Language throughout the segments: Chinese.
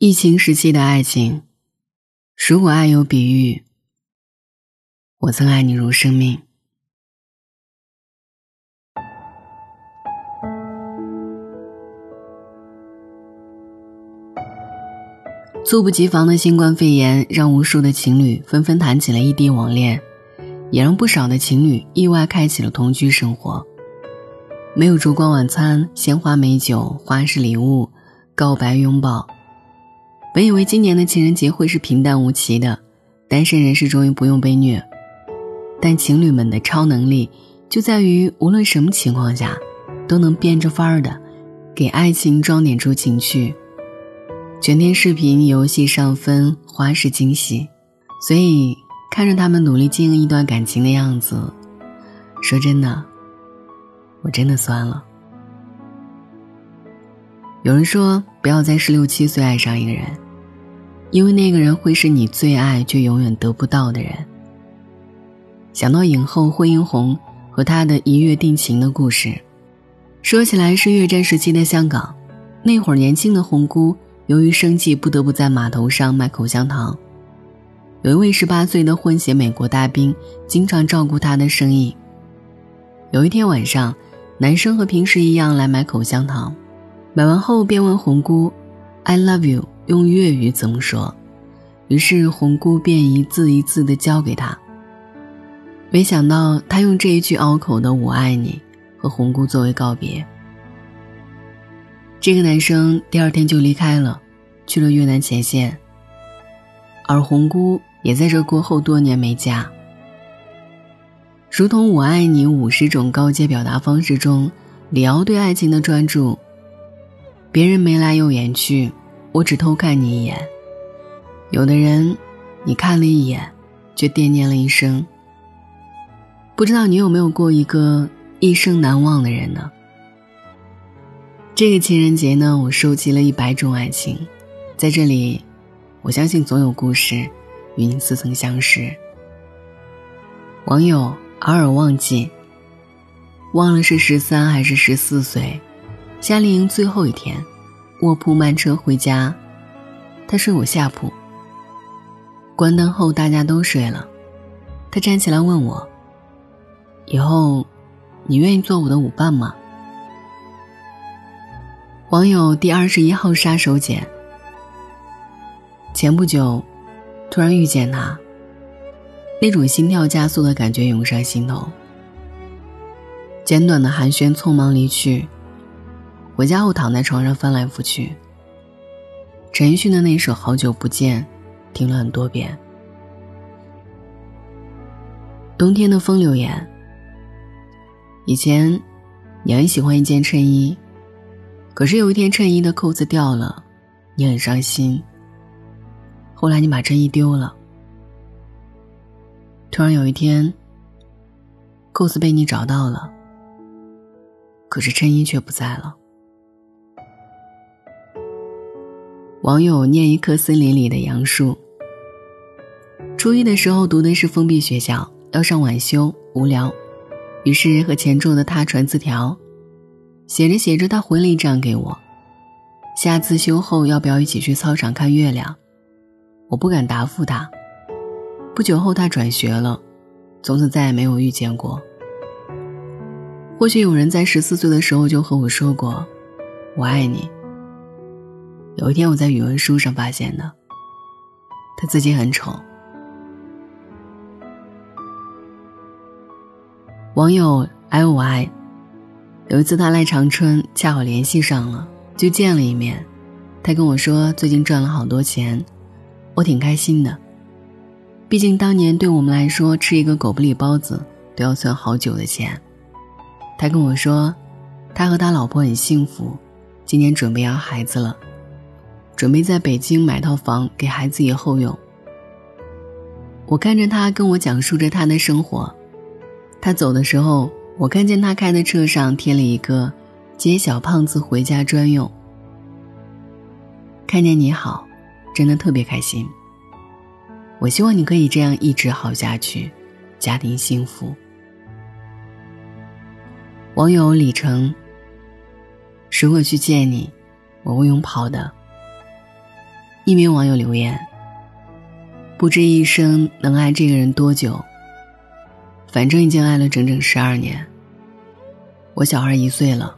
疫情时期的爱情，如果爱有比喻，我曾爱你如生命。猝不及防的新冠肺炎，让无数的情侣纷纷谈起了异地网恋，也让不少的情侣意外开启了同居生活。没有烛光晚餐、鲜花美酒、花式礼物、告白拥抱。本以为今年的情人节会是平淡无奇的，单身人士终于不用被虐。但情侣们的超能力就在于，无论什么情况下，都能变着法儿的给爱情装点出情趣。全天视频、游戏上分、花式惊喜，所以看着他们努力经营一段感情的样子，说真的，我真的酸了。有人说，不要在十六七岁爱上一个人，因为那个人会是你最爱却永远得不到的人。想到影后惠英红和她的一月定情的故事，说起来是越战时期的香港，那会儿年轻的红姑由于生计不得不在码头上卖口香糖，有一位十八岁的混血美国大兵经常照顾她的生意。有一天晚上，男生和平时一样来买口香糖。买完后便问红姑：“I love you” 用粤语怎么说？于是红姑便一字一字的教给他。没想到他用这一句拗口的“我爱你”和红姑作为告别。这个男生第二天就离开了，去了越南前线。而红姑也在这过后多年没嫁。如同“我爱你”五十种高阶表达方式中，李敖对爱情的专注。别人眉来又眼去，我只偷看你一眼。有的人，你看了一眼，却惦念了一生。不知道你有没有过一个一生难忘的人呢？这个情人节呢，我收集了一百种爱情，在这里，我相信总有故事与你似曾相识。网友偶尔忘记，忘了是十三还是十四岁。夏令营最后一天，卧铺慢车回家，他睡我下铺。关灯后大家都睡了，他站起来问我：“以后，你愿意做我的舞伴吗？”网友第二十一号杀手锏。前不久，突然遇见他，那种心跳加速的感觉涌上心头。简短的寒暄，匆忙离去。回家后躺在床上翻来覆去。陈奕迅的那首《好久不见》，听了很多遍。冬天的风流言。以前，你很喜欢一件衬衣，可是有一天衬衣的扣子掉了，你很伤心。后来你把衬衣丢了。突然有一天，扣子被你找到了，可是衬衣却不在了。网友念一棵森林里的杨树。初一的时候读的是封闭学校，要上晚修，无聊，于是和前桌的他传字条，写着写着，他回了一张给我。下自修后要不要一起去操场看月亮？我不敢答复他。不久后他转学了，从此再也没有遇见过。或许有人在十四岁的时候就和我说过：“我爱你。”有一天，我在语文书上发现的。他自己很丑。网友 L Y，有一次他来长春，恰好联系上了，就见了一面。他跟我说最近赚了好多钱，我挺开心的。毕竟当年对我们来说，吃一个狗不理包子都要存好久的钱。他跟我说，他和他老婆很幸福，今年准备要孩子了。准备在北京买套房给孩子以后用。我看着他跟我讲述着他的生活，他走的时候，我看见他开的车上贴了一个“接小胖子回家专用”。看见你好，真的特别开心。我希望你可以这样一直好下去，家庭幸福。网友李成，如果去见你，我会用跑的。一名网友留言：“不知一生能爱这个人多久，反正已经爱了整整十二年。我小孩一岁了。”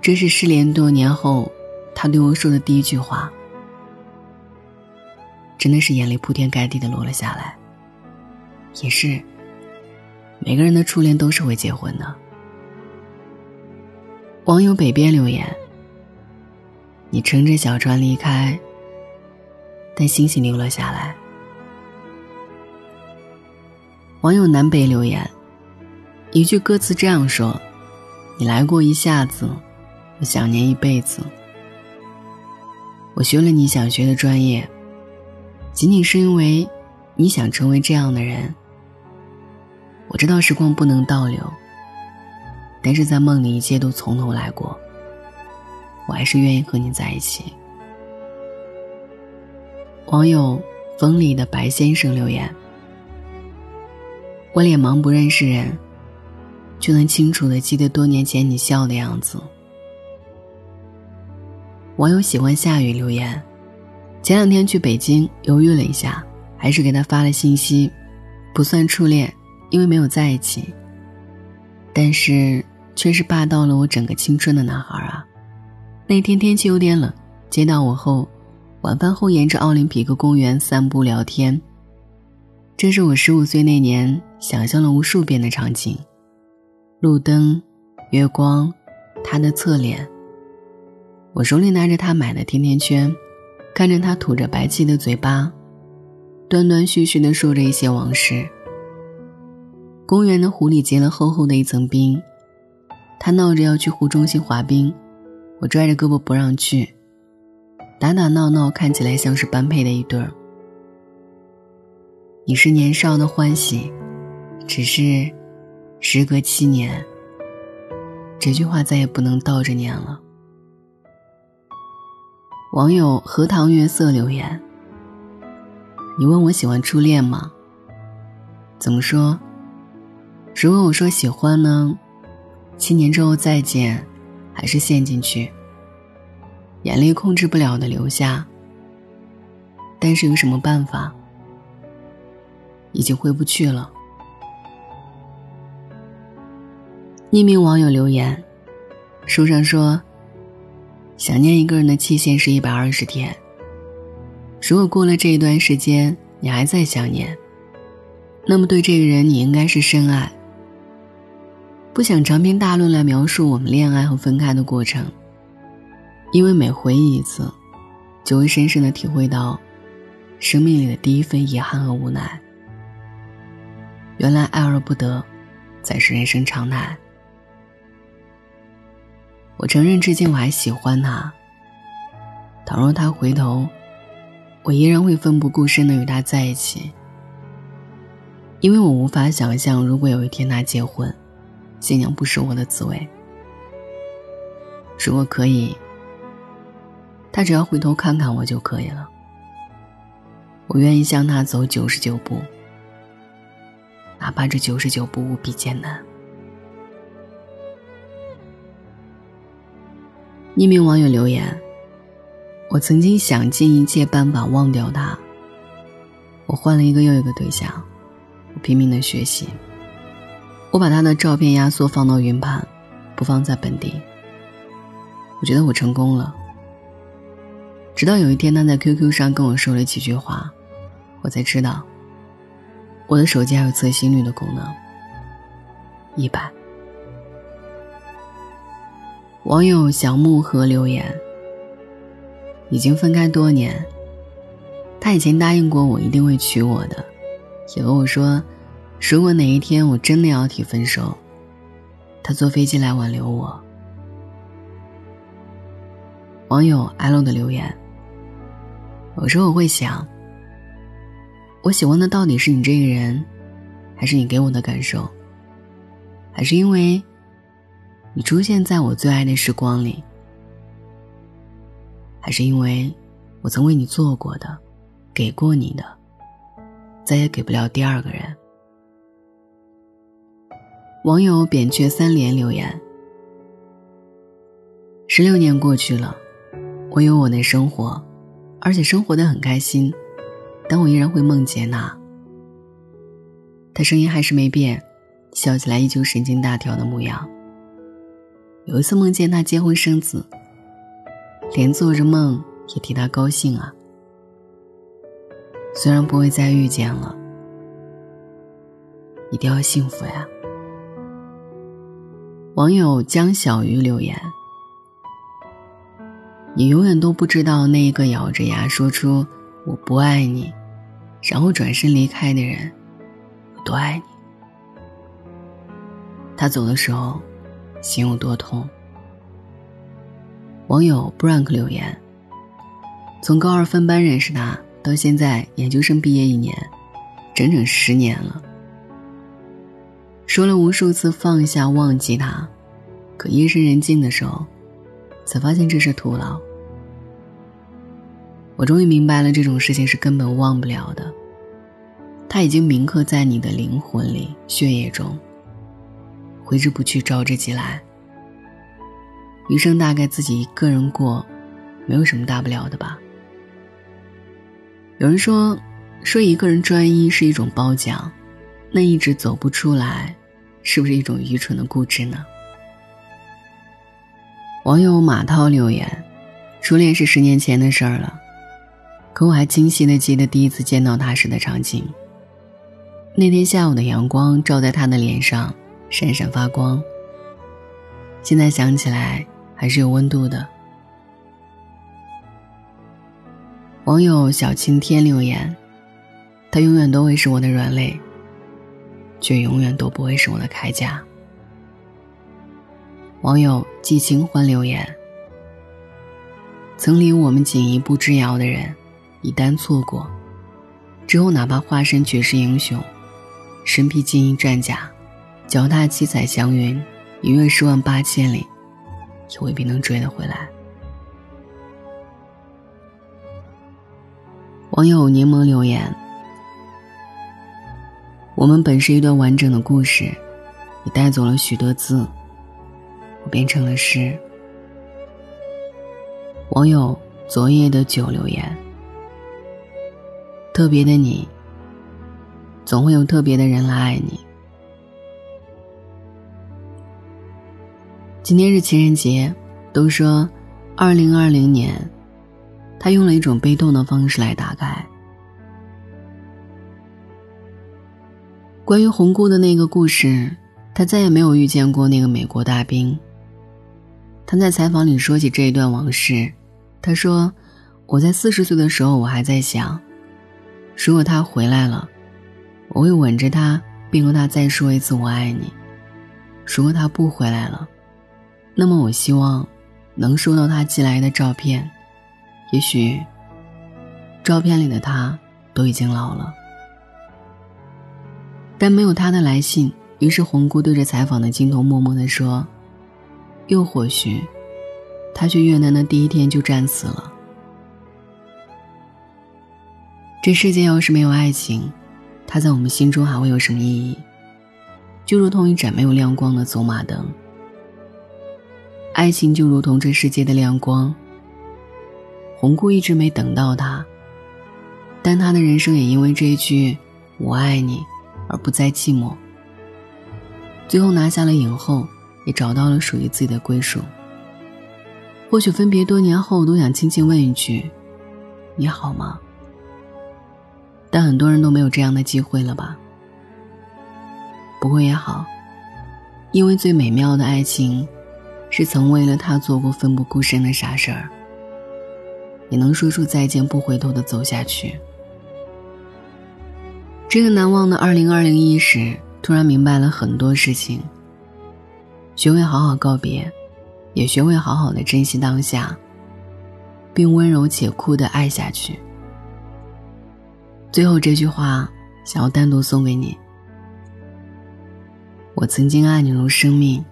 这是失联多年后，他对我说的第一句话。真的是眼泪铺天盖地的落了下来。也是，每个人的初恋都是会结婚的。网友北边留言：“你乘着小船离开，但星星留了下来。”网友南北留言：“一句歌词这样说，你来过一下子。”我想念一辈子。我学了你想学的专业，仅仅是因为你想成为这样的人。我知道时光不能倒流，但是在梦里一切都从头来过。我还是愿意和你在一起。网友风里的白先生留言：我脸盲不认识人，却能清楚的记得多年前你笑的样子。网友喜欢下雨留言，前两天去北京，犹豫了一下，还是给他发了信息，不算初恋，因为没有在一起。但是却是霸道了我整个青春的男孩啊！那天天气有点冷，接到我后，晚饭后沿着奥林匹克公园散步聊天。这是我十五岁那年想象了无数遍的场景：路灯、月光、他的侧脸。我手里拿着他买的甜甜圈，看着他吐着白气的嘴巴，断断续续的说着一些往事。公园的湖里结了厚厚的一层冰，他闹着要去湖中心滑冰，我拽着胳膊不让去。打打闹闹看起来像是般配的一对儿。你是年少的欢喜，只是，时隔七年，这句话再也不能倒着念了。网友荷塘月色留言：“你问我喜欢初恋吗？怎么说？如果我说喜欢呢？七年之后再见，还是陷进去，眼泪控制不了的流下。但是有什么办法？已经回不去了。”匿名网友留言：“书上说。”想念一个人的期限是一百二十天。如果过了这一段时间你还在想念，那么对这个人你应该是深爱。不想长篇大论来描述我们恋爱和分开的过程，因为每回忆一次，就会深深的体会到，生命里的第一份遗憾和无奈。原来爱而不得，才是人生常态。我承认，至今我还喜欢他。倘若他回头，我依然会奋不顾身的与他在一起，因为我无法想象，如果有一天他结婚，新娘不是我的滋味。如果可以，他只要回头看看我就可以了。我愿意向他走九十九步，哪怕这九十九步无比艰难。匿名网友留言：“我曾经想尽一切办法忘掉他。我换了一个又一个对象，我拼命的学习。我把他的照片压缩放到云盘，不放在本地。我觉得我成功了。直到有一天，他在 QQ 上跟我说了几句话，我才知道，我的手机还有测心率的功能。一百。”网友小木河留言：“已经分开多年，他以前答应过我一定会娶我的，也和我说，如果哪一天我真的要提分手，他坐飞机来挽留我。”网友 L 的留言：“有时候我会想，我喜欢的到底是你这个人，还是你给我的感受，还是因为？”你出现在我最爱的时光里，还是因为我曾为你做过的、给过你的，再也给不了第二个人。网友扁鹊三连留言：十六年过去了，我有我的生活，而且生活的很开心，但我依然会梦见他。他声音还是没变，笑起来依旧神经大条的模样。有一次梦见他结婚生子，连做着梦也替他高兴啊。虽然不会再遇见了，一定要幸福呀。网友江小鱼留言：“你永远都不知道那一个咬着牙说出‘我不爱你’，然后转身离开的人有多爱你。他走的时候，心有多痛。”网友 Brank 留言：“从高二分班认识他，到现在研究生毕业一年，整整十年了。”说了无数次放下忘记他，可夜深人静的时候，才发现这是徒劳。我终于明白了，这种事情是根本忘不了的。他已经铭刻在你的灵魂里、血液中，挥之不去，招之即来。余生大概自己一个人过，没有什么大不了的吧。有人说，说一个人专一是一种褒奖，那一直走不出来。是不是一种愚蠢的固执呢？网友马涛留言：“初恋是十年前的事儿了，可我还清晰的记得第一次见到他时的场景。那天下午的阳光照在他的脸上，闪闪发光。现在想起来还是有温度的。”网友小晴天留言：“他永远都会是我的软肋。”却永远都不会是我的铠甲。网友寄情欢留言：曾离我们仅一步之遥的人，一旦错过，之后哪怕化身绝世英雄，身披金银战甲，脚踏七彩祥云，一跃十万八千里，也未必能追得回来。网友柠檬留言。我们本是一段完整的故事，你带走了许多字，我变成了诗。网友昨夜的酒留言：特别的你，总会有特别的人来爱你。今天是情人节，都说，二零二零年，他用了一种悲痛的方式来打开。关于红姑的那个故事，他再也没有遇见过那个美国大兵。他在采访里说起这一段往事，他说：“我在四十岁的时候，我还在想，如果他回来了，我会吻着他，并和他再说一次我爱你；如果他不回来了，那么我希望能收到他寄来的照片，也许照片里的他都已经老了。”但没有他的来信，于是红姑对着采访的镜头默默地说：“又或许，他去越南的第一天就战死了。这世界要是没有爱情，它在我们心中还会有什么意义？就如同一盏没有亮光的走马灯。爱情就如同这世界的亮光。红姑一直没等到他，但他的人生也因为这一句‘我爱你’。”而不再寂寞。最后拿下了影后，也找到了属于自己的归属。或许分别多年后，都想轻轻问一句：“你好吗？”但很多人都没有这样的机会了吧？不过也好，因为最美妙的爱情，是曾为了他做过奋不顾身的傻事儿，也能说出再见不回头的走下去。这个难忘的二零二零一时，突然明白了很多事情。学会好好告别，也学会好好的珍惜当下，并温柔且酷的爱下去。最后这句话，想要单独送给你。我曾经爱你如生命，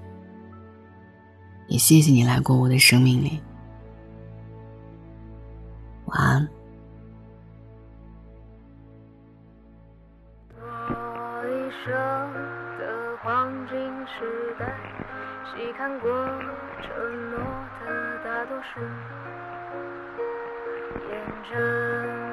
也谢谢你来过我的生命里。晚安。时代，细看过承诺的大多数。当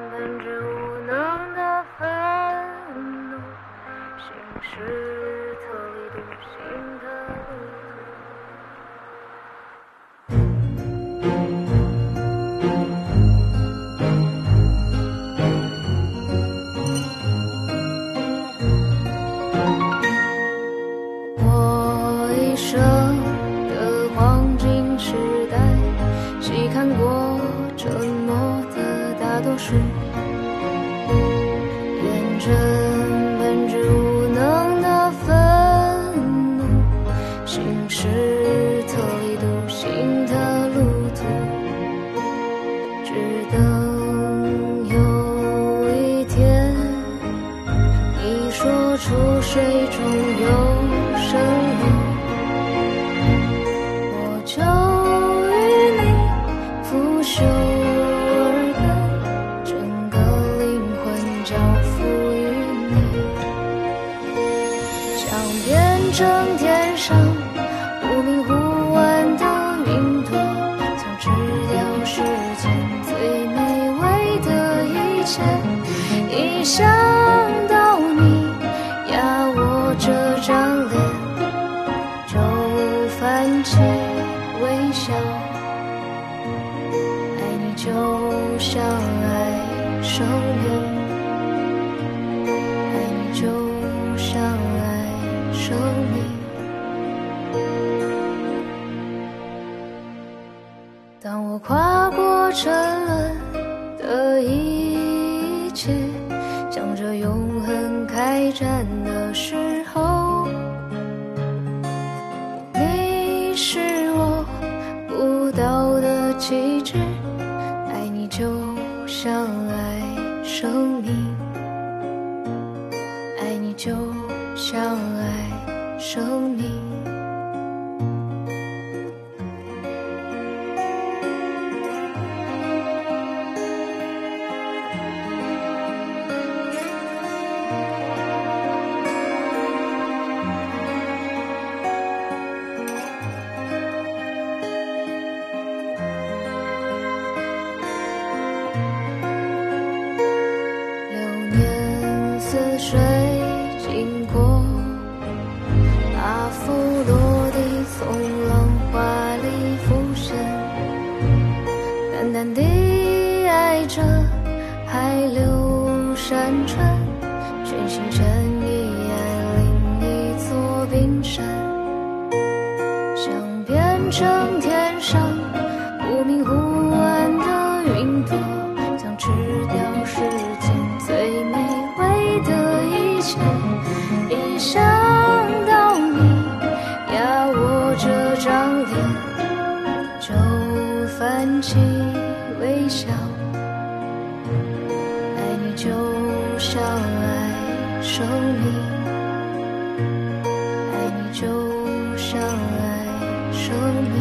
生命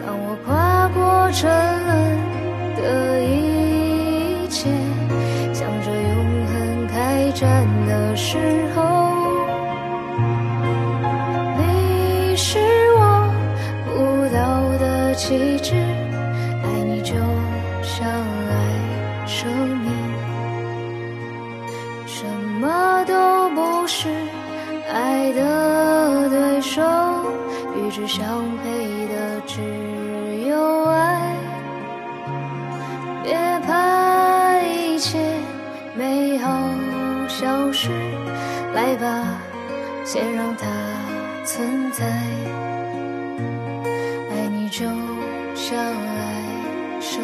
当我跨过沉沦的一切向着永恒开战的时候别怕一切美好消失，来吧，先让它存在。爱你就像爱生